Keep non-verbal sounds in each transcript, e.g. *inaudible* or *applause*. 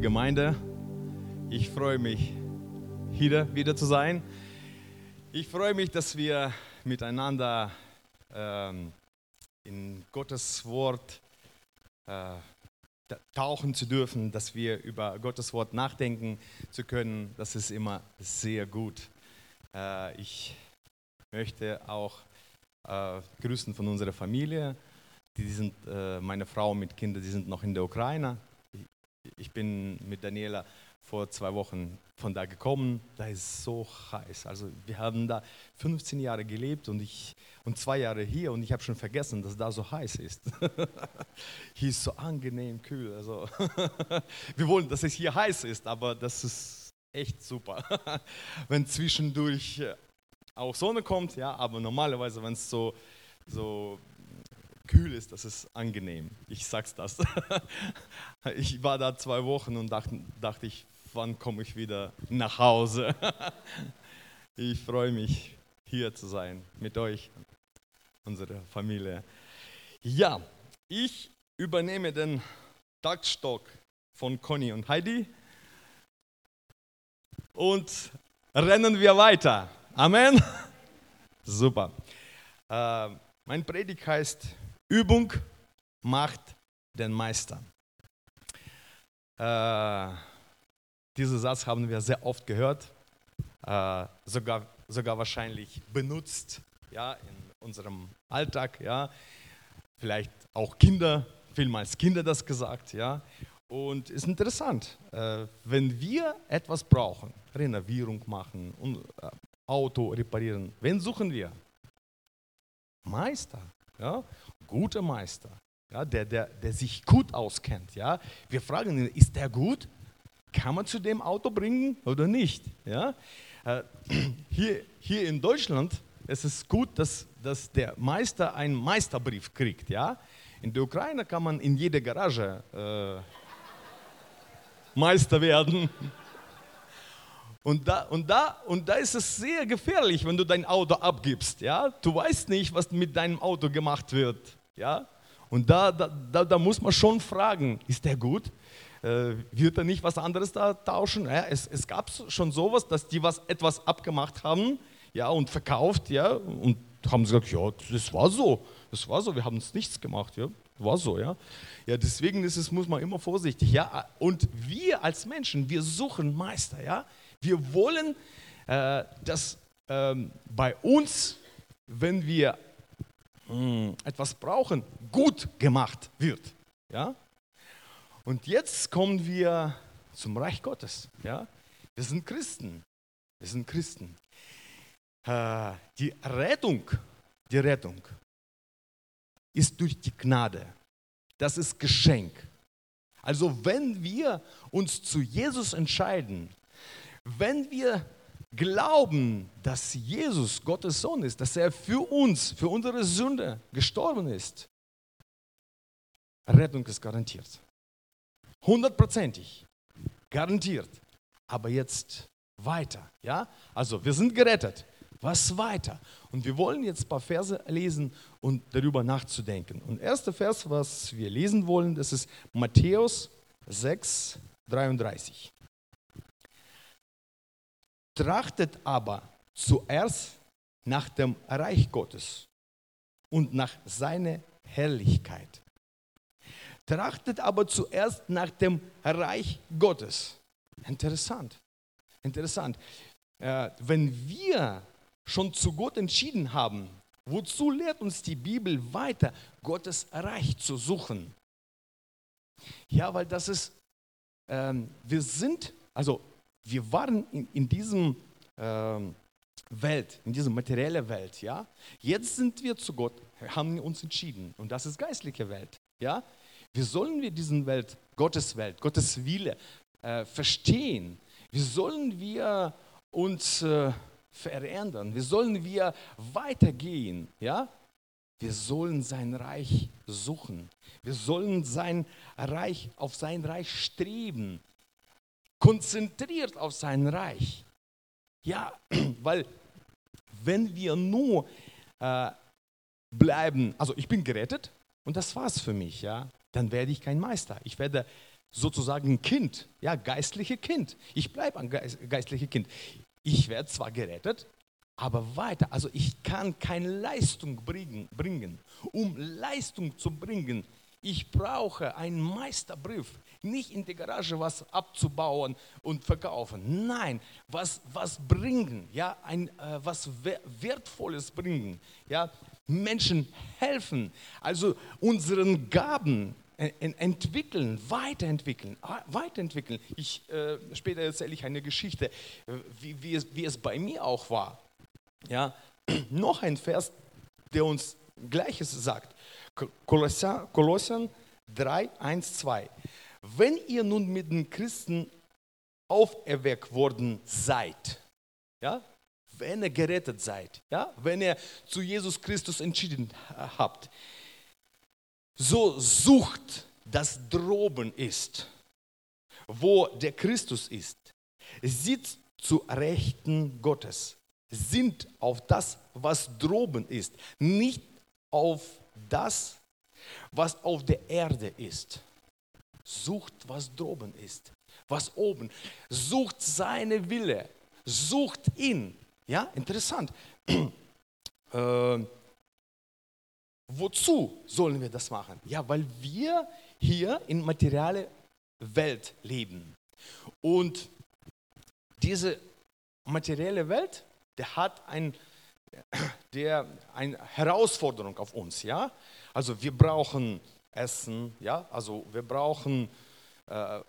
Gemeinde. Ich freue mich, hier wieder zu sein. Ich freue mich, dass wir miteinander ähm, in Gottes Wort äh, tauchen zu dürfen, dass wir über Gottes Wort nachdenken zu können. Das ist immer sehr gut. Äh, ich möchte auch äh, grüßen von unserer Familie. Die sind äh, meine Frau mit Kindern, die sind noch in der Ukraine ich bin mit Daniela vor zwei Wochen von da gekommen. Da ist so heiß. Also wir haben da 15 Jahre gelebt und ich und zwei Jahre hier und ich habe schon vergessen, dass da so heiß ist. *laughs* hier ist so angenehm kühl. Also *laughs* wir wollen, dass es hier heiß ist, aber das ist echt super, *laughs* wenn zwischendurch auch Sonne kommt. Ja, aber normalerweise, wenn es so so kühl ist, das ist angenehm. Ich sag's das. *laughs* Ich war da zwei Wochen und dachte, dachte ich, wann komme ich wieder nach Hause? *laughs* Ich freue mich, hier zu sein mit euch, unserer Familie. Ja, ich übernehme den Taktstock von Conny und Heidi und rennen wir weiter. Amen. *laughs* Super. Äh, mein Predigt heißt Übung macht den Meister. Äh, diesen Satz haben wir sehr oft gehört, äh, sogar, sogar wahrscheinlich benutzt ja, in unserem Alltag. Ja. Vielleicht auch Kinder, vielmals Kinder das gesagt. Ja. Und es ist interessant, äh, wenn wir etwas brauchen, Renovierung machen, äh, Auto reparieren, wen suchen wir? Meister. Ja? Guter Meister, ja, der, der, der sich gut auskennt. Ja. Wir fragen ihn, ist der gut? Kann man zu dem Auto bringen oder nicht? Ja. Äh, *clears throat* hier, hier in Deutschland ist es gut, dass, dass der Meister einen Meisterbrief kriegt. Ja. In der Ukraine kann man in jeder Garage äh, *laughs* Meister werden. Und da, und, da, und da ist es sehr gefährlich, wenn du dein Auto abgibst. Ja? Du weißt nicht, was mit deinem Auto gemacht wird. Ja? Und da, da, da, da muss man schon fragen, ist der gut? Äh, wird er nicht was anderes da tauschen? Ja, es, es gab schon sowas, dass die was, etwas abgemacht haben ja, und verkauft ja, und haben gesagt, ja, das war so, das war so, wir haben uns nichts gemacht, ja, war so, ja. Ja, deswegen ist es, muss man immer vorsichtig, ja, und wir als Menschen, wir suchen Meister, ja, wir wollen, äh, dass ähm, bei uns, wenn wir hm, etwas brauchen, gut gemacht wird. Ja? Und jetzt kommen wir zum Reich Gottes. Ja? Wir sind Christen. Wir sind Christen. Äh, die Rettung, die Rettung ist durch die Gnade. Das ist Geschenk. Also wenn wir uns zu Jesus entscheiden, wenn wir glauben, dass Jesus Gottes Sohn ist, dass er für uns, für unsere Sünde gestorben ist, Rettung ist garantiert. Hundertprozentig. Garantiert. Aber jetzt weiter. Ja? Also wir sind gerettet. Was weiter? Und wir wollen jetzt ein paar Verse lesen und darüber nachzudenken. Und erster Vers, was wir lesen wollen, das ist Matthäus 6, 33. Trachtet aber zuerst nach dem Reich Gottes und nach seiner Herrlichkeit. Trachtet aber zuerst nach dem Reich Gottes. Interessant. Interessant. Äh, wenn wir schon zu Gott entschieden haben, wozu lehrt uns die Bibel weiter, Gottes Reich zu suchen? Ja, weil das ist, ähm, wir sind, also wir waren in, in diesem ähm, Welt, in dieser materiellen Welt, ja. Jetzt sind wir zu Gott, haben uns entschieden und das ist geistliche Welt, ja. Wie sollen wir diesen Welt, Gottes Welt, Gottes Wille äh, verstehen? Wie sollen wir uns äh, verändern? Wie sollen wir weitergehen, ja? Wir sollen sein Reich suchen. Wir sollen sein Reich, auf sein Reich streben konzentriert auf sein Reich. Ja, *clears throat* weil wenn wir nur äh, bleiben, also ich bin gerettet und das war's für mich, ja, dann werde ich kein Meister. Ich werde sozusagen ein Kind, ja, geistliche Kind. Ich bleibe ein geistliche Kind. Ich werde zwar gerettet, aber weiter. Also ich kann keine Leistung bringen, bringen. Um Leistung zu bringen, ich brauche einen Meisterbrief. Nicht in der Garage was abzubauen und verkaufen. Nein, was, was bringen, ja, ein, äh, was Wertvolles bringen. Ja, Menschen helfen, also unseren Gaben entwickeln, weiterentwickeln, weiterentwickeln. Ich, äh, später erzähle ich eine Geschichte, wie, wie, es, wie es bei mir auch war. Ja, *clears throat* noch ein Vers, der uns Gleiches sagt. Kolossian 3, 1, 2. Wenn ihr nun mit den Christen auferweckt worden seid, ja, wenn ihr gerettet seid, ja, wenn ihr zu Jesus Christus entschieden habt, so sucht, das droben ist, wo der Christus ist, sitzt zu Rechten Gottes sind auf das, was droben ist, nicht auf das, was auf der Erde ist. Sucht, was droben ist, was oben. Sucht seine Wille, sucht ihn. Ja, interessant. *clears throat* äh, wozu sollen wir das machen? Ja, weil wir hier in materielle Welt leben. Und diese materielle Welt der hat ein, der, eine Herausforderung auf uns. Ja? Also wir brauchen Essen, ja? also wir brauchen äh,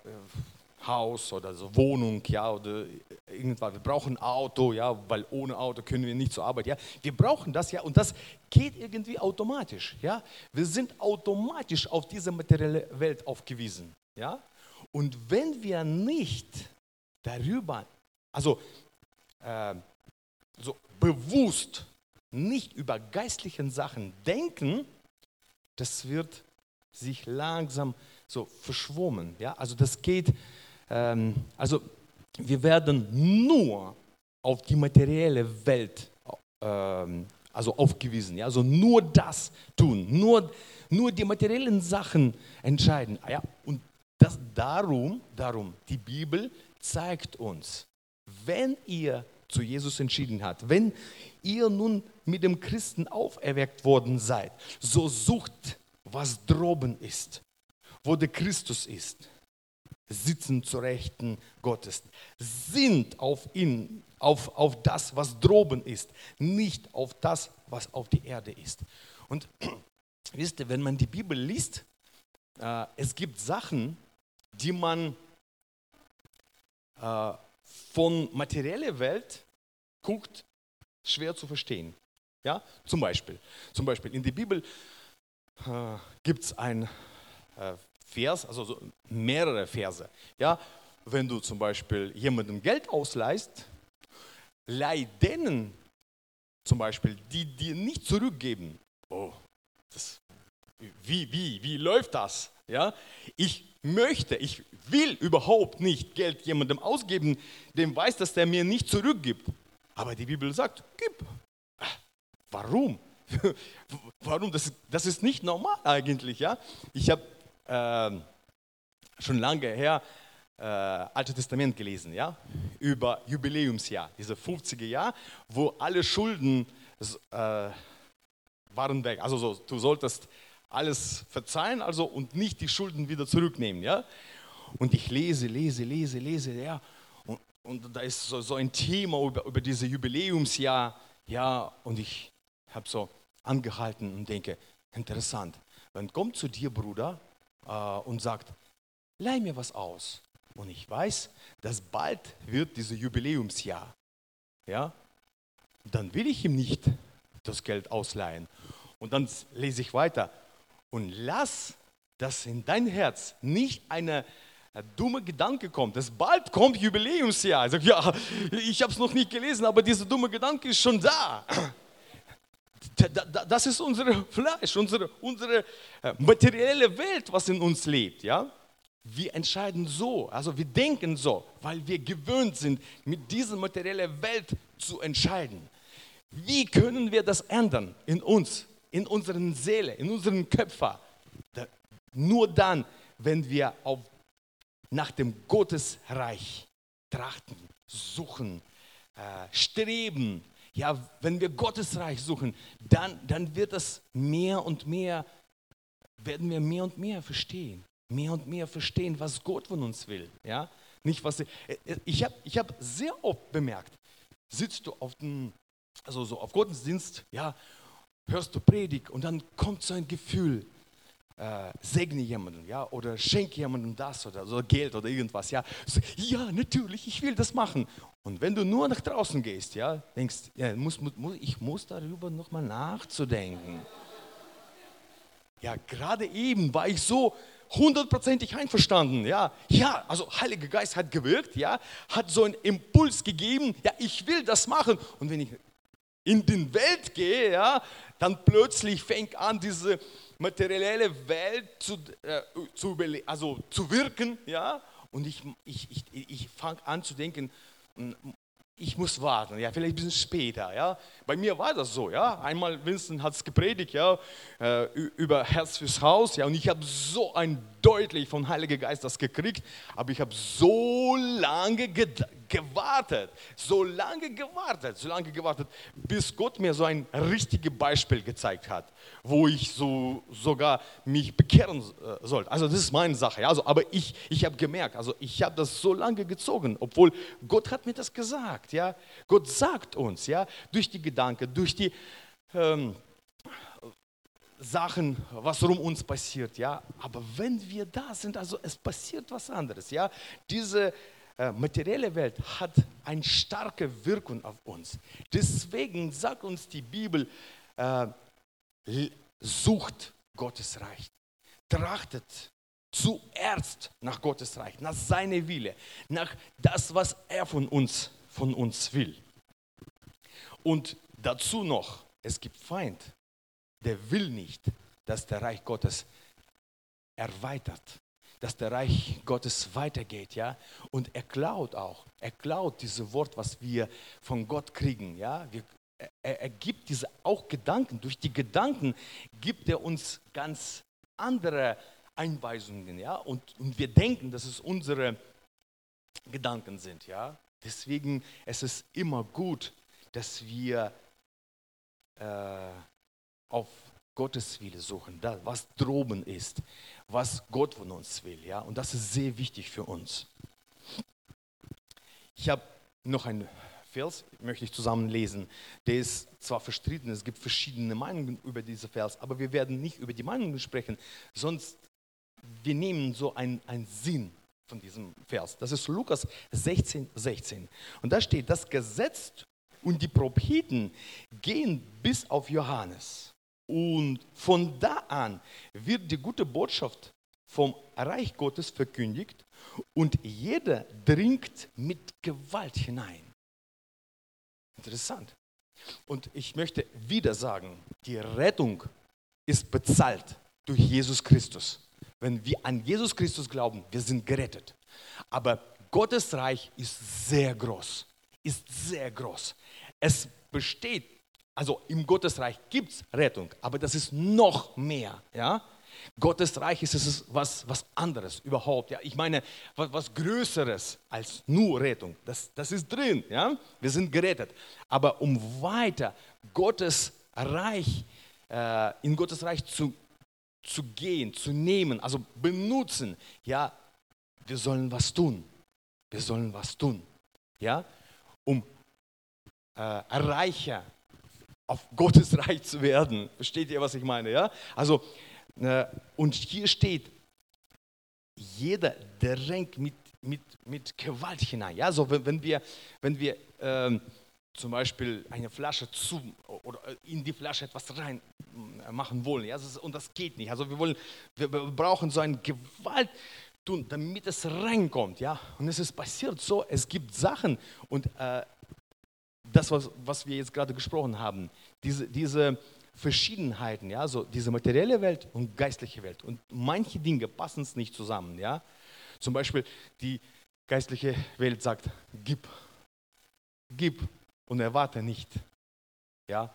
Haus oder so Wohnung, ja, oder irgendwas. Wir brauchen Auto, ja, weil ohne Auto können wir nicht zur Arbeit, ja. Wir brauchen das, ja, und das geht irgendwie automatisch, ja. Wir sind automatisch auf diese materielle Welt aufgewiesen, ja. Und wenn wir nicht darüber, also äh, so bewusst nicht über geistlichen Sachen denken, das wird sich langsam so verschwommen. Ja? Also das geht, ähm, also wir werden nur auf die materielle Welt ähm, also aufgewiesen. Ja? Also nur das tun, nur, nur die materiellen Sachen entscheiden. Ja? Und das, darum, darum, die Bibel zeigt uns, wenn ihr zu Jesus entschieden hat, wenn ihr nun mit dem Christen auferweckt worden seid, so sucht, was droben ist, wo der Christus ist, sitzen zu Rechten Gottes, sind auf ihn, auf, auf das, was droben ist, nicht auf das, was auf der Erde ist. Und *clears throat* wisst ihr, wenn man die Bibel liest, äh, es gibt Sachen, die man äh, von materieller Welt guckt, schwer zu verstehen. Ja, zum Beispiel, zum Beispiel in der Bibel äh, gibt es ein äh, Vers, also so mehrere Verse. Ja, wenn du zum Beispiel jemandem Geld ausleihst, leih denen zum Beispiel, die dir nicht zurückgeben. Oh, das, wie, wie, wie läuft das? Ja, ich möchte, ich will überhaupt nicht Geld jemandem ausgeben, dem weiß, dass der mir nicht zurückgibt. Aber die Bibel sagt, gib. Warum? Warum? Das, das ist nicht normal eigentlich. Ja? Ich habe äh, schon lange her äh, Alte Testament gelesen, ja? über Jubiläumsjahr, diese 50er Jahr, wo alle Schulden äh, waren weg. Also so, du solltest alles verzeihen also, und nicht die Schulden wieder zurücknehmen. Ja? Und ich lese, lese, lese, lese, ja. Und, und da ist so, so ein Thema über, über dieses Jubiläumsjahr. Ja, und ich habe so angehalten und denke, interessant. Dann kommt zu dir, Bruder, äh, und sagt, leih mir was aus. Und ich weiß, dass bald wird dieses Jubiläumsjahr. Ja, dann will ich ihm nicht das Geld ausleihen. Und dann lese ich weiter. Und lass das in dein Herz nicht eine ein dummer Gedanke kommt, dass bald kommt Jubiläumsjahr. Ich sage, ja, ich habe es noch nicht gelesen, aber dieser dumme Gedanke ist schon da. Das ist unser *laughs* Fleisch, unsere, unsere äh, materielle Welt, was in uns lebt. Ja? Wir entscheiden so, also wir denken so, weil wir gewöhnt sind, mit dieser materiellen Welt zu entscheiden. Wie können wir das ändern in uns, in unseren Seele, in unseren Köpfen? Nur dann, wenn wir auf nach dem Gottesreich trachten, suchen, äh, streben, ja, wenn wir Gottesreich suchen, dann, dann wird das mehr und mehr, werden wir mehr und mehr verstehen. Mehr und mehr verstehen, was Gott von uns will. Ja? Nicht, was, ich habe ich hab sehr oft bemerkt, sitzt du auf dem, also so auf Gottesdienst, ja, hörst du Predigt und dann kommt so ein Gefühl, äh, segne jemanden, ja, oder schenke jemandem das oder so Geld oder irgendwas, ja. So, ja, natürlich, ich will das machen. Und wenn du nur nach draußen gehst, ja, denkst, ja, muss, muss, ich muss darüber nochmal nachzudenken. Ja, gerade eben war ich so hundertprozentig einverstanden, ja. Ja, also Heiliger Geist hat gewirkt, ja, hat so einen Impuls gegeben, ja, ich will das machen. Und wenn ich in die Welt gehe, ja, dann plötzlich fängt an diese materielle Welt zu, äh, zu, also zu wirken, ja, und ich, ich, ich, ich fange an zu denken, ich muss warten, ja, vielleicht ein bisschen später, ja. Bei mir war das so, ja. Einmal Winston hat es gepredigt, ja, äh, über Herz fürs Haus, ja, und ich habe so ein deutlich vom Heiligen Geist das gekriegt, aber ich habe so lange gewartet, so lange gewartet, so lange gewartet, bis Gott mir so ein richtiges Beispiel gezeigt hat, wo ich so sogar mich bekehren äh, sollte. Also das ist meine Sache, ja. Also, aber ich, ich habe gemerkt, also ich habe das so lange gezogen, obwohl Gott hat mir das gesagt, ja. Gott sagt uns, ja, durch die Gedanken, durch die ähm, Sachen, was um uns passiert, ja. Aber wenn wir da sind, also es passiert was anderes, ja. Diese äh, materielle Welt hat eine starke Wirkung auf uns. Deswegen sagt uns die Bibel, äh, sucht Gottes Reich, trachtet zuerst nach Gottes Reich, nach seiner Wille, nach das, was er von uns, von uns will. Und dazu noch, es gibt Feind, der will nicht, dass der Reich Gottes erweitert, dass der Reich Gottes weitergeht, ja. Und er klaut auch, er klaut dieses Wort, was wir von Gott kriegen, ja. Wir, er, er gibt diese auch Gedanken. Durch die Gedanken gibt er uns ganz andere Einweisungen, ja. Und, und wir denken, dass es unsere Gedanken sind, ja. Deswegen es ist es immer gut, dass wir äh, auf Gottes Wille suchen, das, was droben ist, was Gott von uns will. Ja? Und das ist sehr wichtig für uns. Ich habe noch einen Vers, möchte ich zusammen lesen. Der ist zwar verstritten, es gibt verschiedene Meinungen über diesen Vers, aber wir werden nicht über die Meinungen sprechen, sonst wir nehmen so einen, einen Sinn von diesem Vers. Das ist Lukas 16, 16. Und da steht, das Gesetz und die Propheten gehen bis auf Johannes. Und von da an wird die gute Botschaft vom Reich Gottes verkündigt und jeder dringt mit Gewalt hinein. Interessant. Und ich möchte wieder sagen, die Rettung ist bezahlt durch Jesus Christus. Wenn wir an Jesus Christus glauben, wir sind gerettet. Aber Gottes Reich ist sehr groß, ist sehr groß. Es besteht also im Gottesreich gibt es Rettung, aber das ist noch mehr. Ja? Gottes Reich ist es was, was anderes überhaupt. Ja? Ich meine, was, was Größeres als nur Rettung. Das, das ist drin. Ja? Wir sind gerettet. Aber um weiter Gottes Reich, äh, in Gottes Reich zu, zu gehen, zu nehmen, also benutzen, ja, wir sollen was tun. Wir sollen was tun. Ja? Um äh, reicher auf Gottes *laughs* Reich zu werden. Versteht ihr, was ich meine? Ja? Also, äh, und hier steht, jeder drängt mit, mit, mit Gewalt hinein. Ja? Also, wenn, wenn wir, wenn wir ähm, zum Beispiel eine Flasche zu oder in die Flasche etwas rein äh, machen wollen, ja? und das geht nicht. Also, wir, wollen, wir brauchen so eine Gewalt tun, damit es reinkommt. Ja? Und es ist passiert so, es gibt Sachen und äh, das, was, was wir jetzt gerade gesprochen haben, diese, diese Verschiedenheiten, ja, so diese materielle Welt und geistliche Welt. Und manche Dinge passen es nicht zusammen. Ja? Zum Beispiel die geistliche Welt sagt, gib, gib und erwarte nicht. Ja?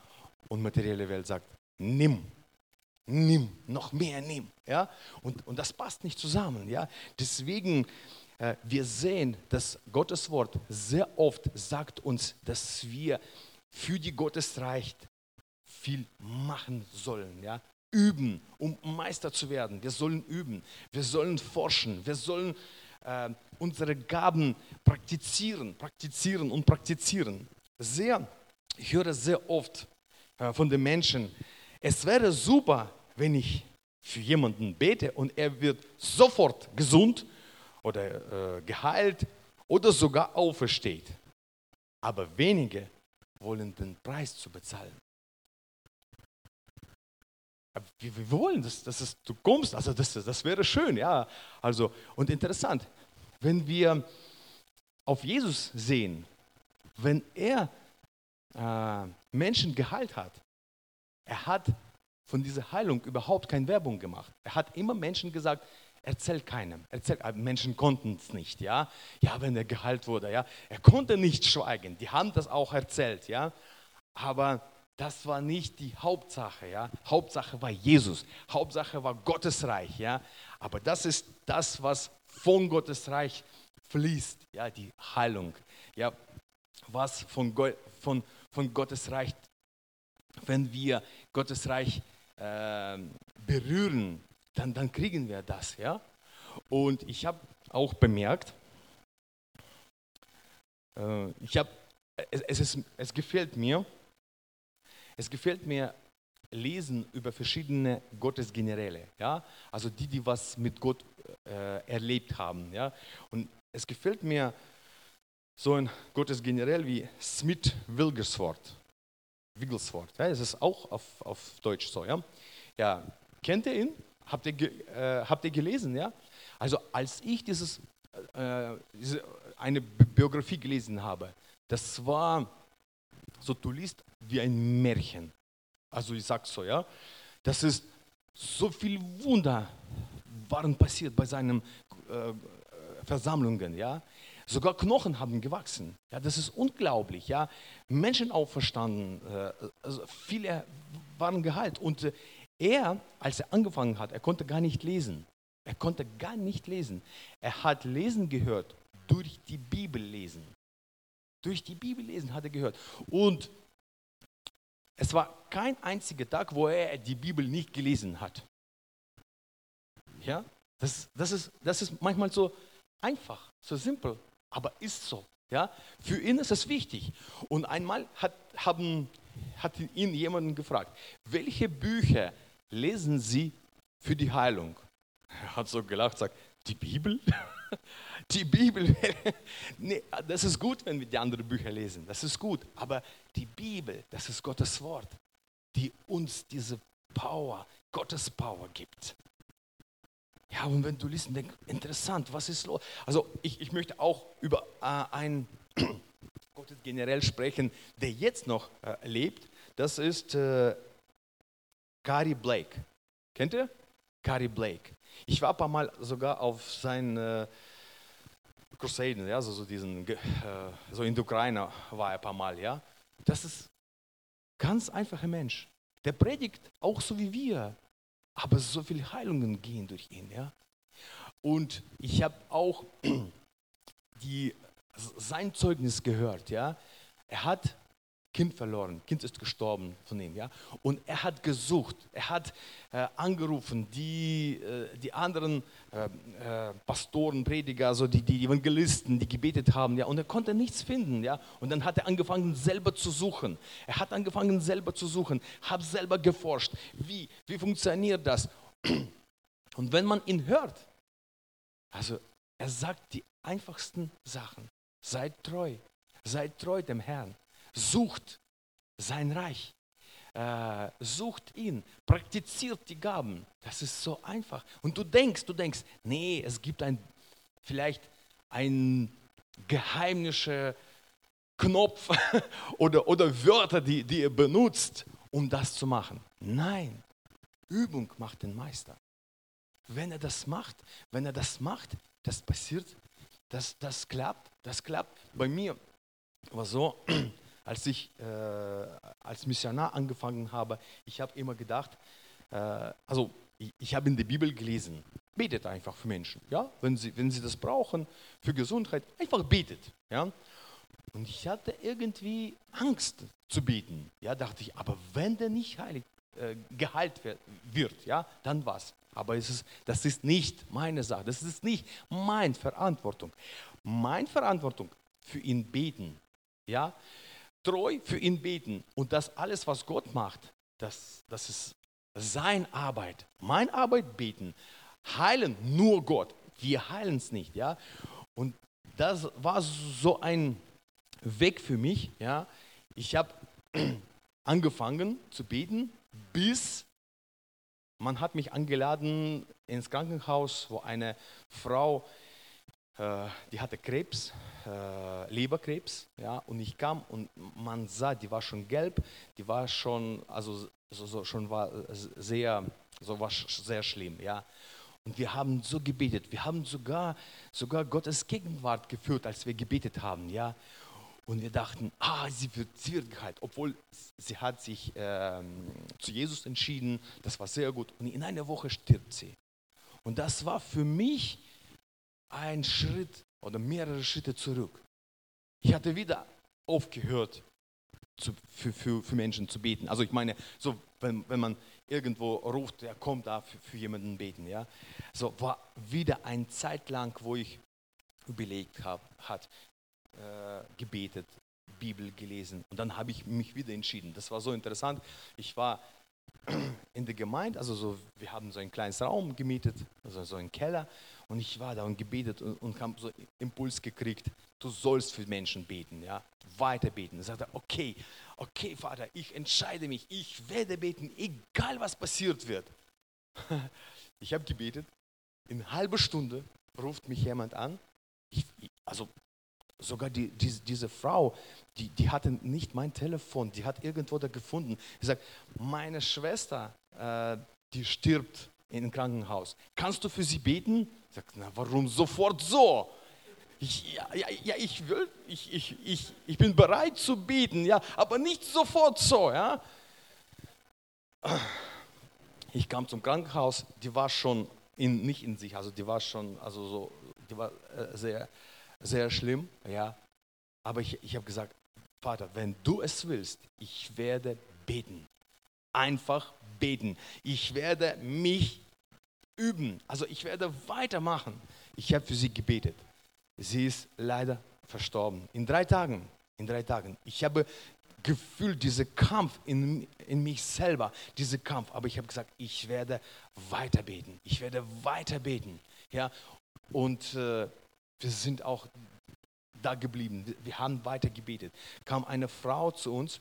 Und materielle Welt sagt, nimm, nimm, noch mehr nimm. Ja? Und, und das passt nicht zusammen. Ja? Deswegen äh, wir sehen, dass Gottes Wort sehr oft sagt uns, dass wir für die Gottesreich viel machen sollen, ja? üben, um Meister zu werden. Wir sollen üben, wir sollen forschen, wir sollen äh, unsere Gaben praktizieren, praktizieren und praktizieren. Sehr, ich höre sehr oft äh, von den Menschen, es wäre super, wenn ich für jemanden bete und er wird sofort gesund oder äh, geheilt oder sogar aufersteht. Aber wenige wollen den Preis zu bezahlen. Wir, wir wollen, dass, dass es, du kommst, also das, das wäre schön, ja. Also, und interessant, wenn wir auf Jesus sehen, wenn er äh, Menschen geheilt hat, er hat von dieser Heilung überhaupt keine Werbung gemacht. Er hat immer Menschen gesagt, erzähl keinem. Erzähl, äh, Menschen konnten es nicht, ja. Ja, wenn er geheilt wurde, ja. Er konnte nicht schweigen. Die haben das auch erzählt, ja. Aber das war nicht die Hauptsache, ja. Hauptsache war Jesus. Hauptsache war Gottes Reich, ja. Aber das ist das, was von Gottes Reich fließt, ja, die Heilung, ja. Was von, Go von, von Gottes Reich, wenn wir Gottes Reich äh, berühren, dann, dann kriegen wir das, ja. Und ich habe auch bemerkt, äh, ich habe, es, es, ist, es gefällt mir, es gefällt mir lesen über verschiedene Gottesgeneräle, ja, also die, die was mit Gott äh, erlebt haben, ja. Und es gefällt mir so ein Gottesgenerell wie Smith Wigglesworth. Wigglesworth, ja, das ist auch auf, auf Deutsch so, ja. Ja, kennt ihr ihn? Habt ihr, äh, habt ihr gelesen, ja? Also als ich dieses, äh, diese, eine Biografie gelesen habe, das war so, du liest wie ein Märchen. Also ich sag's so, ja. Das ist so viel Wunder waren passiert bei seinen äh, Versammlungen, ja. Sogar Knochen haben gewachsen. Ja, das ist unglaublich. Ja, Menschen auferstanden, äh, also viele waren geheilt. Und äh, er, als er angefangen hat, er konnte gar nicht lesen. Er konnte gar nicht lesen. Er hat Lesen gehört durch die Bibel lesen. Durch die Bibel lesen hat er gehört. Und es war kein einziger Tag, wo er die Bibel nicht gelesen hat. Ja, das, das, ist, das ist manchmal so einfach, so simpel, aber ist so. Ja, für ihn ist es wichtig. Und einmal hat, haben, hat ihn jemanden gefragt, welche Bücher lesen Sie für die Heilung? Er hat so gelacht, sagt, die Bibel? *laughs* Die Bibel, *laughs* nee, das ist gut, wenn wir die anderen Bücher lesen, das ist gut. Aber die Bibel, das ist Gottes Wort, die uns diese Power, Gottes Power gibt. Ja, und wenn du liest denkst, interessant, was ist los? Also ich, ich möchte auch über äh, einen *clears throat* Gottes generell sprechen, der jetzt noch äh, lebt. Das ist äh, Gary Blake. Kennt ihr? Gary Blake. Ich war ein paar Mal sogar auf seinen äh, Crusaden, ja, so, so diesen, äh, so in der Ukraine war er ein paar Mal, ja. Das ist ganz einfacher Mensch. Der predigt auch so wie wir, aber so viele Heilungen gehen durch ihn, ja. Und ich habe auch *clears throat* die, sein Zeugnis gehört, ja. Er hat Kind verloren, Kind ist gestorben von ihm, ja. Und er hat gesucht, er hat äh, angerufen, die, äh, die anderen äh, äh Pastoren, Prediger, also die, die Evangelisten, die gebetet haben, ja. Und er konnte nichts finden, ja. Und dann hat er angefangen selber zu suchen. Er hat angefangen selber zu suchen, hat selber geforscht, wie, wie funktioniert das. *clears throat* Und wenn man ihn hört, also er sagt die einfachsten Sachen. Seid treu, seid treu dem Herrn sucht sein Reich, äh, sucht ihn, praktiziert die Gaben. Das ist so einfach. Und du denkst, du denkst, nee, es gibt ein, vielleicht ein geheimnischer Knopf *laughs* oder, oder Wörter, die, die er benutzt, um das zu machen. Nein, Übung macht den Meister. Wenn er das macht, wenn er das macht, das passiert, das, das klappt, das klappt. Bei mir war so, *clears throat* als ich äh, als Missionar angefangen habe, ich habe immer gedacht, äh, also ich, ich habe in der Bibel gelesen, betet einfach für Menschen. Ja? Wenn, sie, wenn sie das brauchen, für Gesundheit, einfach betet. Ja? Und ich hatte irgendwie Angst zu beten. Ja, dachte ich, aber wenn der nicht heilig, äh, geheilt wird, ja, dann was. Aber es ist, das ist nicht meine Sache, das ist nicht meine Verantwortung. Meine Verantwortung für ihn beten, ja, treu für ihn beten und das alles, was Gott macht, das, das ist seine Arbeit. Meine Arbeit beten, heilen nur Gott. Wir heilen es nicht, ja. Und das war so ein Weg für mich, ja. Ich habe *clears throat* angefangen zu beten, bis man hat mich eingeladen ins Krankenhaus, wo eine Frau, die hatte Krebs, äh, Leberkrebs, ja, und ich kam und man sah, die war schon gelb, die war schon, also so, so schon war sehr, so war sehr schlimm, ja. Und wir haben so gebetet, wir haben sogar, sogar Gottes Gegenwart geführt, als wir gebetet haben, ja. Und wir dachten, ah, sie wird, sie wird geheilt, obwohl sie hat sich ähm, zu Jesus entschieden. Das war sehr gut. Und in einer Woche stirbt sie. Und das war für mich ein Schritt oder mehrere Schritte zurück. Ich hatte wieder aufgehört, zu, für, für, für Menschen zu beten. Also ich meine, so wenn, wenn man irgendwo ruft, er kommt da für, für jemanden beten. Ja? So war wieder eine Zeit lang, wo ich überlegt habe, hat, äh, gebetet, Bibel gelesen und dann habe ich mich wieder entschieden. Das war so interessant. Ich war in der Gemeinde, also so, wir haben so ein kleines Raum gemietet, also so einen Keller und ich war da und gebetet und, und habe so Impuls gekriegt, du sollst für Menschen beten, ja, weiter beten. Ich sagte, okay, okay Vater, ich entscheide mich, ich werde beten, egal was passiert wird. *laughs* Ich habe gebetet, in halben Stunde ruft mich jemand an, ich, also Sogar die, die, diese Frau, die, die hatte nicht mein Telefon, die hat irgendwo da gefunden. Sie sagt, meine Schwester, äh, die stirbt im Krankenhaus. Kannst du für sie beten? Ich sage, na warum sofort so? Ich, ja, ja, ja, ich will, ich, ich, ich, ich bin bereit zu beten, ja, aber nicht sofort so, ja. Ich kam zum Krankenhaus, die war schon in, nicht in sich, also die war schon, also so, die war äh, sehr, sehr schlimm, ja. Aber ich, ich habe gesagt, Vater, wenn du es willst, ich werde beten. Einfach beten. Ich werde mich üben. Also ich werde weitermachen. Ich habe für sie gebetet. Sie ist leider verstorben. In drei Tagen. In drei Tagen. Ich habe gefühlt diesen Kampf in, in mich selber, diesen Kampf. Aber ich habe gesagt, ich werde weiter beten. Ich werde weiter beten. Ja, und äh, wir sind auch da geblieben. Wir haben weiter gebetet. Kam eine Frau zu uns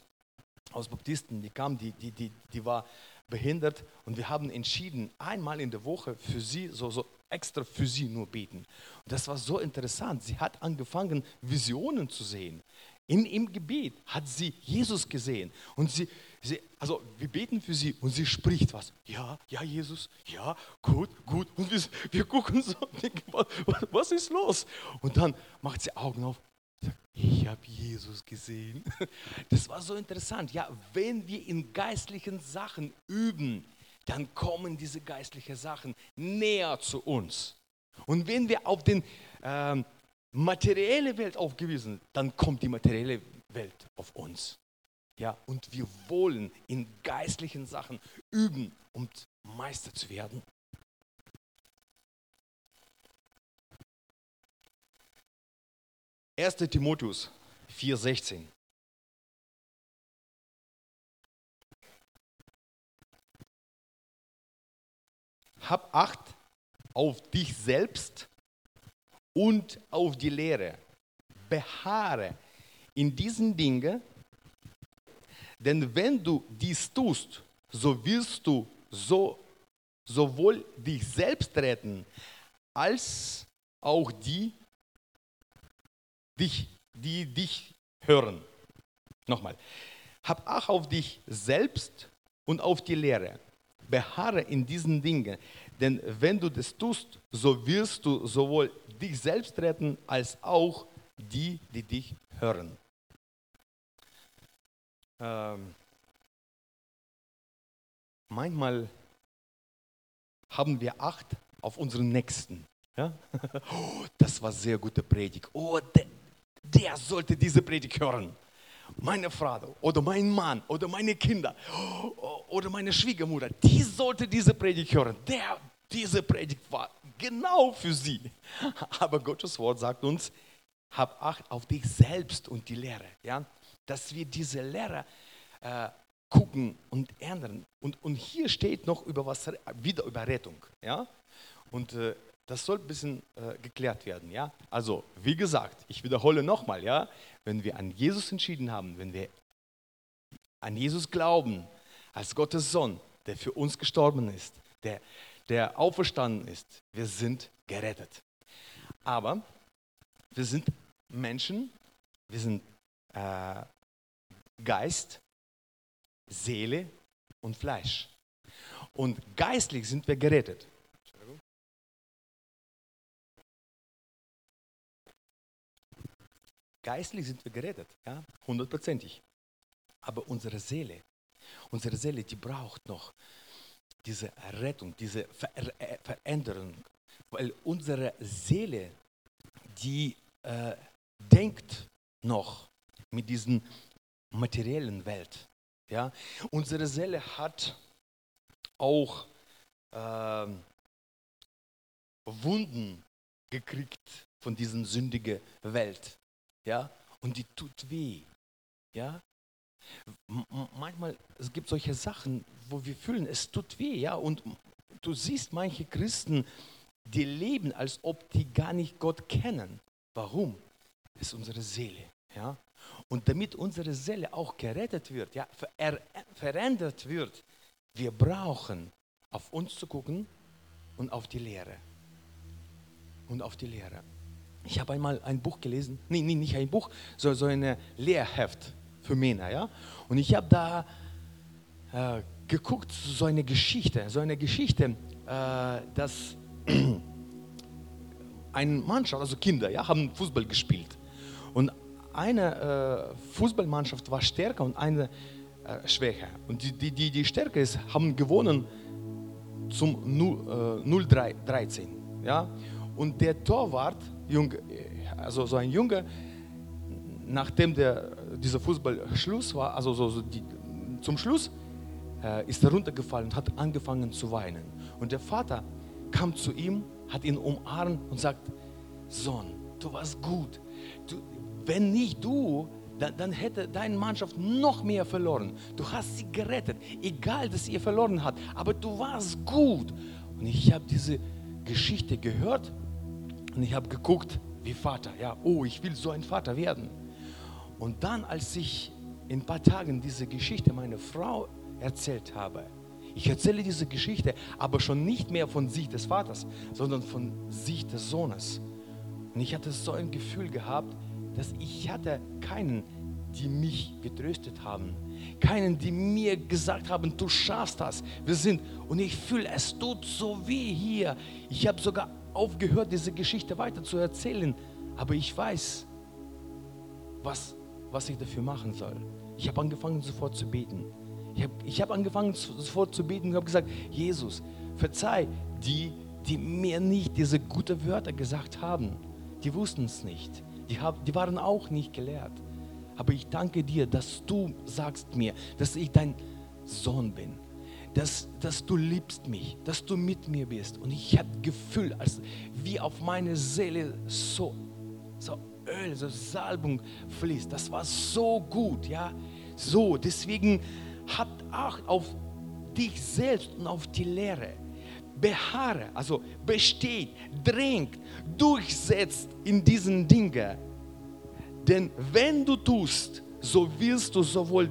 aus Baptisten, die kam, die, die, die, die war behindert und wir haben entschieden, einmal in der Woche für sie, so, so extra für sie nur beten. Und das war so interessant. Sie hat angefangen, Visionen zu sehen. In, Im Gebet hat sie Jesus gesehen und sie, sie, also wir beten für sie und sie spricht was. Ja, ja, Jesus, ja, gut, gut. Und wir, wir gucken so *laughs* was, was ist los? Und dann macht sie Augen auf. Ich habe Jesus gesehen. *laughs* Das war so interessant. Ja, wenn wir in geistlichen Sachen üben, dann kommen diese geistlichen Sachen näher zu uns. Und wenn wir auf den ähm, materielle Welt aufgewiesen, dann kommt die materielle Welt auf uns. Ja, und wir wollen in geistlichen Sachen üben, um Meister zu werden. Erster Timotheus 4,16. Hab Acht auf dich selbst und auf die Lehre. Beharre in diesen Dingen, denn wenn du dies tust, so wirst du so, sowohl dich selbst retten, als auch die, dich, die dich hören. Nochmal. Hab Acht auf dich selbst und auf die Lehre. Beharre in diesen Dingen, denn wenn du das tust, so wirst du sowohl dich selbst retten, als auch die, die dich hören. Ähm, manchmal haben wir Acht auf unseren Nächsten. Ja? *laughs* Oh, das war sehr gute Predigt. Oh, der, der sollte diese Predigt hören. Meine Frau oder mein Mann oder meine Kinder oder meine Schwiegermutter, die sollte diese Predigt hören. Der, diese Predigt war genau für sie. *laughs* Aber Gottes Wort sagt uns, hab Acht auf dich selbst und die Lehre. Ja? Dass wir diese Lehre äh, gucken und ändern. Und, und hier steht noch über was, wieder über Rettung. Ja? Und äh, das soll ein bisschen äh, geklärt werden. Ja? Also, wie gesagt, ich wiederhole nochmal, ja? wenn wir an Jesus entschieden haben, wenn wir an Jesus glauben, als Gottes Sohn, der für uns gestorben ist, der, der auferstanden ist, wir sind gerettet. Aber wir sind Menschen, wir sind äh, Geist, Seele und Fleisch. Und geistlich sind wir gerettet. Geistlich sind wir gerettet, ja, hundertprozentig. Aber unsere Seele, unsere Seele, die braucht noch diese Rettung, diese Ver äh, Veränderung, weil unsere Seele, die äh, denkt noch mit diesen materiellen Welt. Ja? Unsere Seele hat auch äh, Wunden gekriegt von dieser sündigen Welt ja, und die tut weh, ja. Manchmal, es gibt solche Sachen, wo wir fühlen, es tut weh, ja, und du siehst manche Christen, die leben, als ob die gar nicht Gott kennen. Warum? Das ist unsere Seele, ja. Und damit unsere Seele auch gerettet wird, ja, ver verändert wird, wir brauchen auf uns zu gucken und auf die Lehre. Und auf die Lehre. Ich habe einmal ein Buch gelesen, nee, nee nicht ein Buch, sondern so ein Lehrheft für Männer. Ja? Und ich habe da äh, geguckt, so eine Geschichte, so eine Geschichte, äh, dass *clears throat* eine Mannschaft, also Kinder, ja, haben Fußball gespielt. Und eine äh, Fußballmannschaft war stärker und eine äh, schwächer. Und die, die, die, die stärker ist, haben gewonnen zum 0-13. Äh, ja? Und der Torwart Junge, also so ein Junge, nachdem der, dieser Fußball Schluss war, also so, so die, zum Schluss, äh, ist er runtergefallen und hat angefangen zu weinen. Und der Vater kam zu ihm, hat ihn umarmt und sagt, Sohn, du warst gut. Du, wenn nicht du, dann, dann, hätte deine Mannschaft noch mehr verloren. Du hast sie gerettet, egal, dass ihr verloren habt, aber du warst gut. Und ich habe diese Geschichte gehört und ich habe geguckt, wie Vater. Ja, oh, ich will so ein Vater werden. Und dann, als ich in ein paar Tagen diese Geschichte meiner Frau erzählt habe, ich erzähle diese Geschichte, aber schon nicht mehr von Sicht des Vaters, sondern von Sicht des Sohnes. Und ich hatte so ein Gefühl gehabt, dass ich hatte keinen, die mich getröstet haben, keinen, die mir gesagt haben, du schaffst das. Wir sind und ich fühle, es tut so weh hier. Ich habe sogar aufgehört, diese Geschichte weiter zu erzählen, aber ich weiß, was, was ich dafür machen soll. Ich habe angefangen sofort zu beten. Ich habe ich hab angefangen sofort zu beten und habe gesagt, Jesus, verzeih die, die mir nicht diese guten Wörter gesagt haben. Die wussten es nicht. Die, hab, die waren auch nicht gelehrt. Aber ich danke dir, dass du sagst mir, dass ich dein Sohn bin dass, dass du liebst mich, dass du mit mir bist. Und ich habe Gefühl, als wie auf meine Seele so, so Öl, so Salbung fließt. Das war so gut, ja. So, deswegen habt Acht auf dich selbst und auf die Lehre. Beharre, also besteht, drängt, durchsetzt in diesen Dingen. Denn wenn du tust, so wirst du sowohl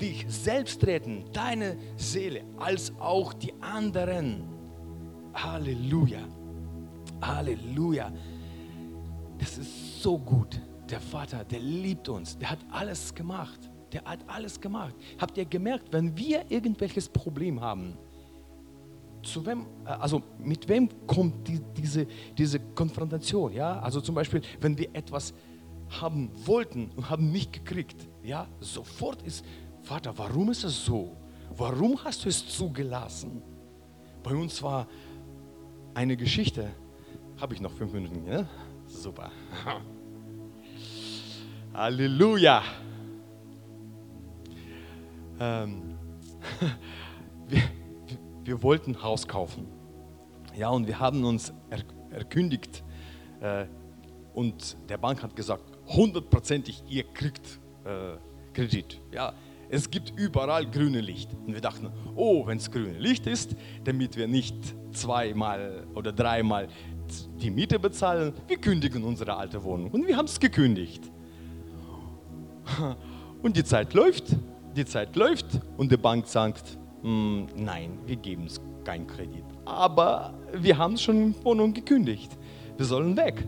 dich selbst retten, deine Seele, als auch die anderen. Halleluja. Halleluja. Das ist so gut. Der Vater, der liebt uns. Der hat alles gemacht. Der hat alles gemacht. Habt ihr gemerkt, wenn wir irgendwelches Problem haben, zu wem, äh, also mit wem kommt die, diese, diese Konfrontation? Ja? Also zum Beispiel, wenn wir etwas haben wollten und haben nicht gekriegt, ja, sofort ist Vater, warum ist es so? Warum hast du es zugelassen? Bei uns war eine Geschichte. Habe ich noch fünf Minuten? Ja? Super. *laughs* Halleluja. Ähm, *laughs* wir, wir wollten ein Haus kaufen. Ja, und wir haben uns er, erkündigt äh, und der Bank hat gesagt, hundertprozentig, ihr kriegt äh, Kredit. Ja, es gibt überall grüne Licht. Und wir dachten, oh, wenn es grüne Licht ist, damit wir nicht zweimal oder dreimal die Miete bezahlen, wir kündigen unsere alte Wohnung. Und wir haben es gekündigt. Und die Zeit läuft, die Zeit läuft und die Bank sagt, hm, nein, wir geben es keinen Kredit. Aber wir haben schon die Wohnung gekündigt. Wir sollen weg.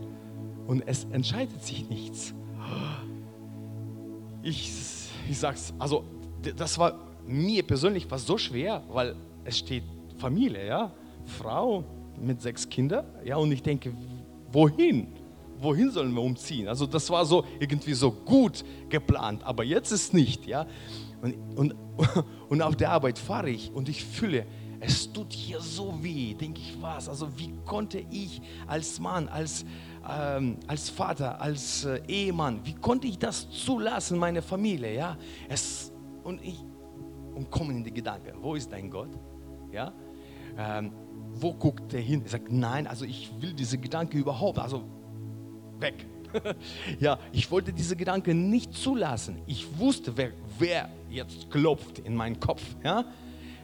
Und es entscheidet sich nichts. Ich, ich sag's, also das war mir persönlich war so schwer, weil es steht Familie, ja, Frau mit sechs Kindern, ja, und ich denke, wohin? Wohin sollen wir umziehen? Also das war so irgendwie so gut geplant, aber jetzt ist nicht, ja. Und, und, *laughs* und auf der Arbeit fahre ich und ich fühle, es tut hier so weh, denke ich, was? Also wie konnte ich als Mann, als, ähm, als Vater, als äh, Ehemann, wie konnte ich das zulassen, meine Familie, ja? Es, und ich, und kommen in die Gedanken, wo ist dein Gott? Ja? Ähm, wo guckt er hin? Er sagt, nein, also ich will diese Gedanken überhaupt, also weg. *laughs* ja, ich wollte diese Gedanken nicht zulassen. Ich wusste, wer, wer jetzt klopft in meinen Kopf. Ja?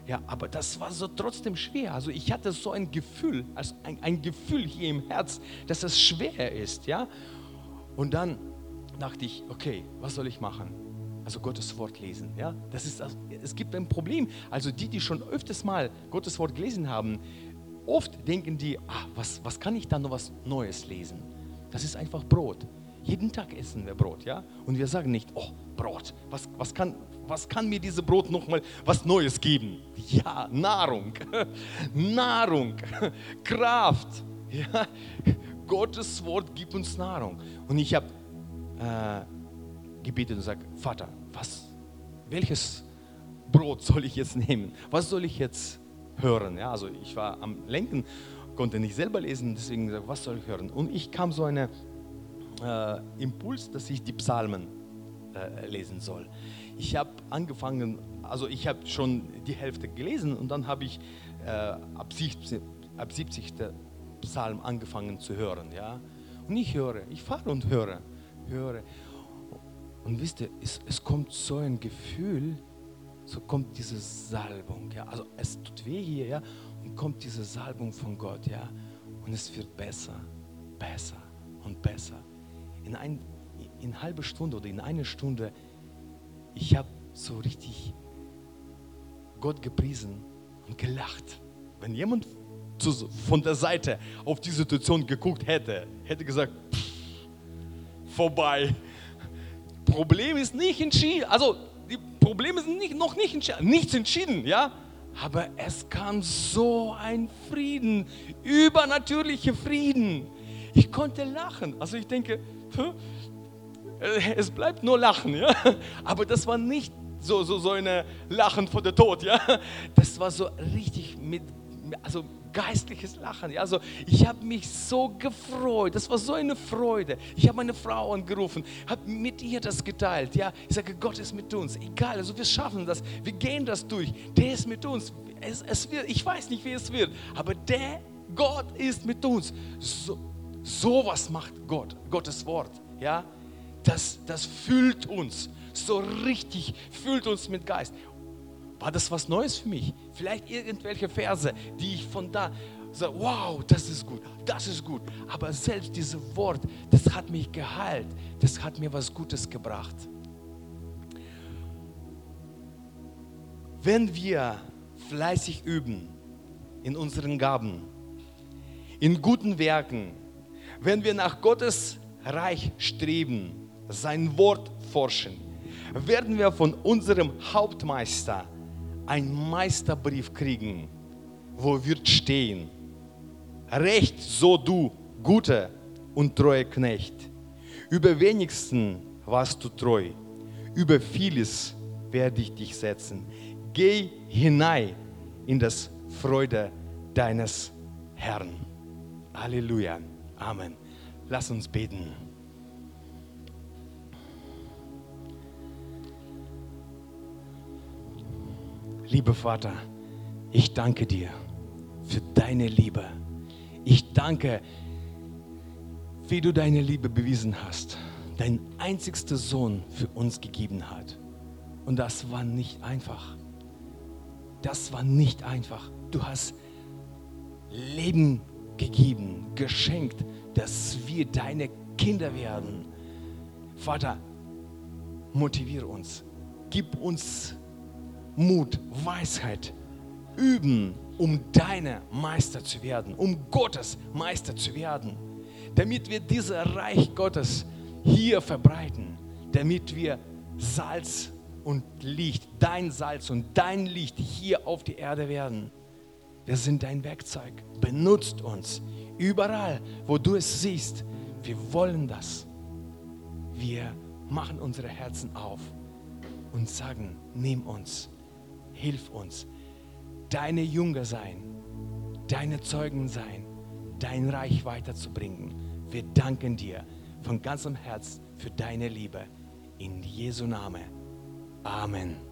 Ja, aber das war so trotzdem schwer. Also ich hatte so ein Gefühl, also ein, ein Gefühl hier im Herz, dass es schwer ist. Ja? Und dann dachte ich, okay, was soll ich machen? Also Gottes Wort lesen. Ja? Das ist, es gibt ein Problem. Also die, die schon öfters mal Gottes Wort gelesen haben, oft denken die, ach, was, was kann ich da noch was Neues lesen? Das ist einfach Brot. Jeden Tag essen wir Brot, ja? Und wir sagen nicht, oh, Brot, was, was, kann, was kann mir dieses Brot nochmal was Neues geben? Ja, Nahrung, *laughs* Nahrung, *laughs* Kraft. Ja? Gottes Wort gibt uns Nahrung. Und ich habe äh, gebetet und gesagt, Vater, was, welches Brot soll ich jetzt nehmen? Was soll ich jetzt hören? Ja, also ich war am Lenken, konnte nicht selber lesen, deswegen gesagt, was soll ich hören? Und ich kam so eine äh, Impuls, dass ich die Psalmen äh, lesen soll. Ich habe angefangen, also ich habe schon die Hälfte gelesen und dann habe ich äh, ab, 70, ab 70. Psalm angefangen zu hören. Ja? Und ich höre, ich fahre und höre, höre. Und wisst ihr, es, es kommt so ein Gefühl, so kommt diese Salbung. Ja? Also es tut weh hier, ja, und kommt diese Salbung von Gott, ja, und es wird besser, besser und besser in, ein, in halbe Stunde oder in eine Stunde, ich habe so richtig Gott gepriesen und gelacht. Wenn jemand von der Seite auf die Situation geguckt hätte, hätte gesagt, pff, vorbei. Problem ist nicht entschieden. Also die Probleme sind nicht, noch nicht entschieden, nichts entschieden, ja. Aber es kam so ein Frieden, übernatürlicher Frieden. Ich konnte lachen. Also ich denke, äh, es bleibt nur Lachen, ja. Aber das war nicht so, so, so eine Lachen vor der Tod, ja. Das war so richtig mit, also geistliches Lachen. Ja? Also ich habe mich so gefreut. Das war so eine Freude. Ich habe meine Frau angerufen, habe mit ihr das geteilt. Ja? Ich sage, Gott ist mit uns. Egal, also wir schaffen das. Wir gehen das durch. Der ist mit uns. Es, es wird, ich weiß nicht, wie es wird, aber der Gott ist mit uns. So, Sowas macht Gott, Gottes Wort. Ja? Das, das füllt uns so richtig, füllt uns mit Geist. War das was Neues für mich? Vielleicht irgendwelche Verse, die ich von da so, wow, das ist gut, das ist gut. Aber selbst dieses Wort, das hat mich geheilt, das hat mir was Gutes gebracht. Wenn wir fleißig üben in unseren Gaben, in guten Werken, wenn wir nach Gottes Reich streben, sein Wort forschen, werden wir von unserem Hauptmeister einen Meisterbrief kriegen, wo wird stehen, Recht so du, guter und treuer Knecht. Über wenigsten warst du treu, über vieles werde ich dich setzen. Geh hinein in das Freude deines Herrn. Halleluja. Amen. Lass uns beten. Lieber Vater, ich danke dir für deine Liebe. Ich danke, wie du deine Liebe bewiesen hast, dein einzigster Sohn für uns gegeben hat. Und das war nicht einfach. Das war nicht einfach. Du hast Leben gegeben, geschenkt, dass wir deine Kinder werden. Vater, motiviere uns. Gib uns Mut, Weisheit, üben, um deine Meister zu werden, um Gottes Meister zu werden, damit wir dieses Reich Gottes hier verbreiten, damit wir Salz und Licht, dein Salz und dein Licht hier auf die Erde werden. Wir sind dein Werkzeug. Benutzt uns überall, wo du es siehst. Wir wollen das. Wir machen unsere Herzen auf und sagen, nimm uns hilf uns, deine Jünger sein, deine Zeugen sein, dein Reich weiterzubringen. Wir danken dir von ganzem Herzen für deine Liebe. In Jesu Name. Amen.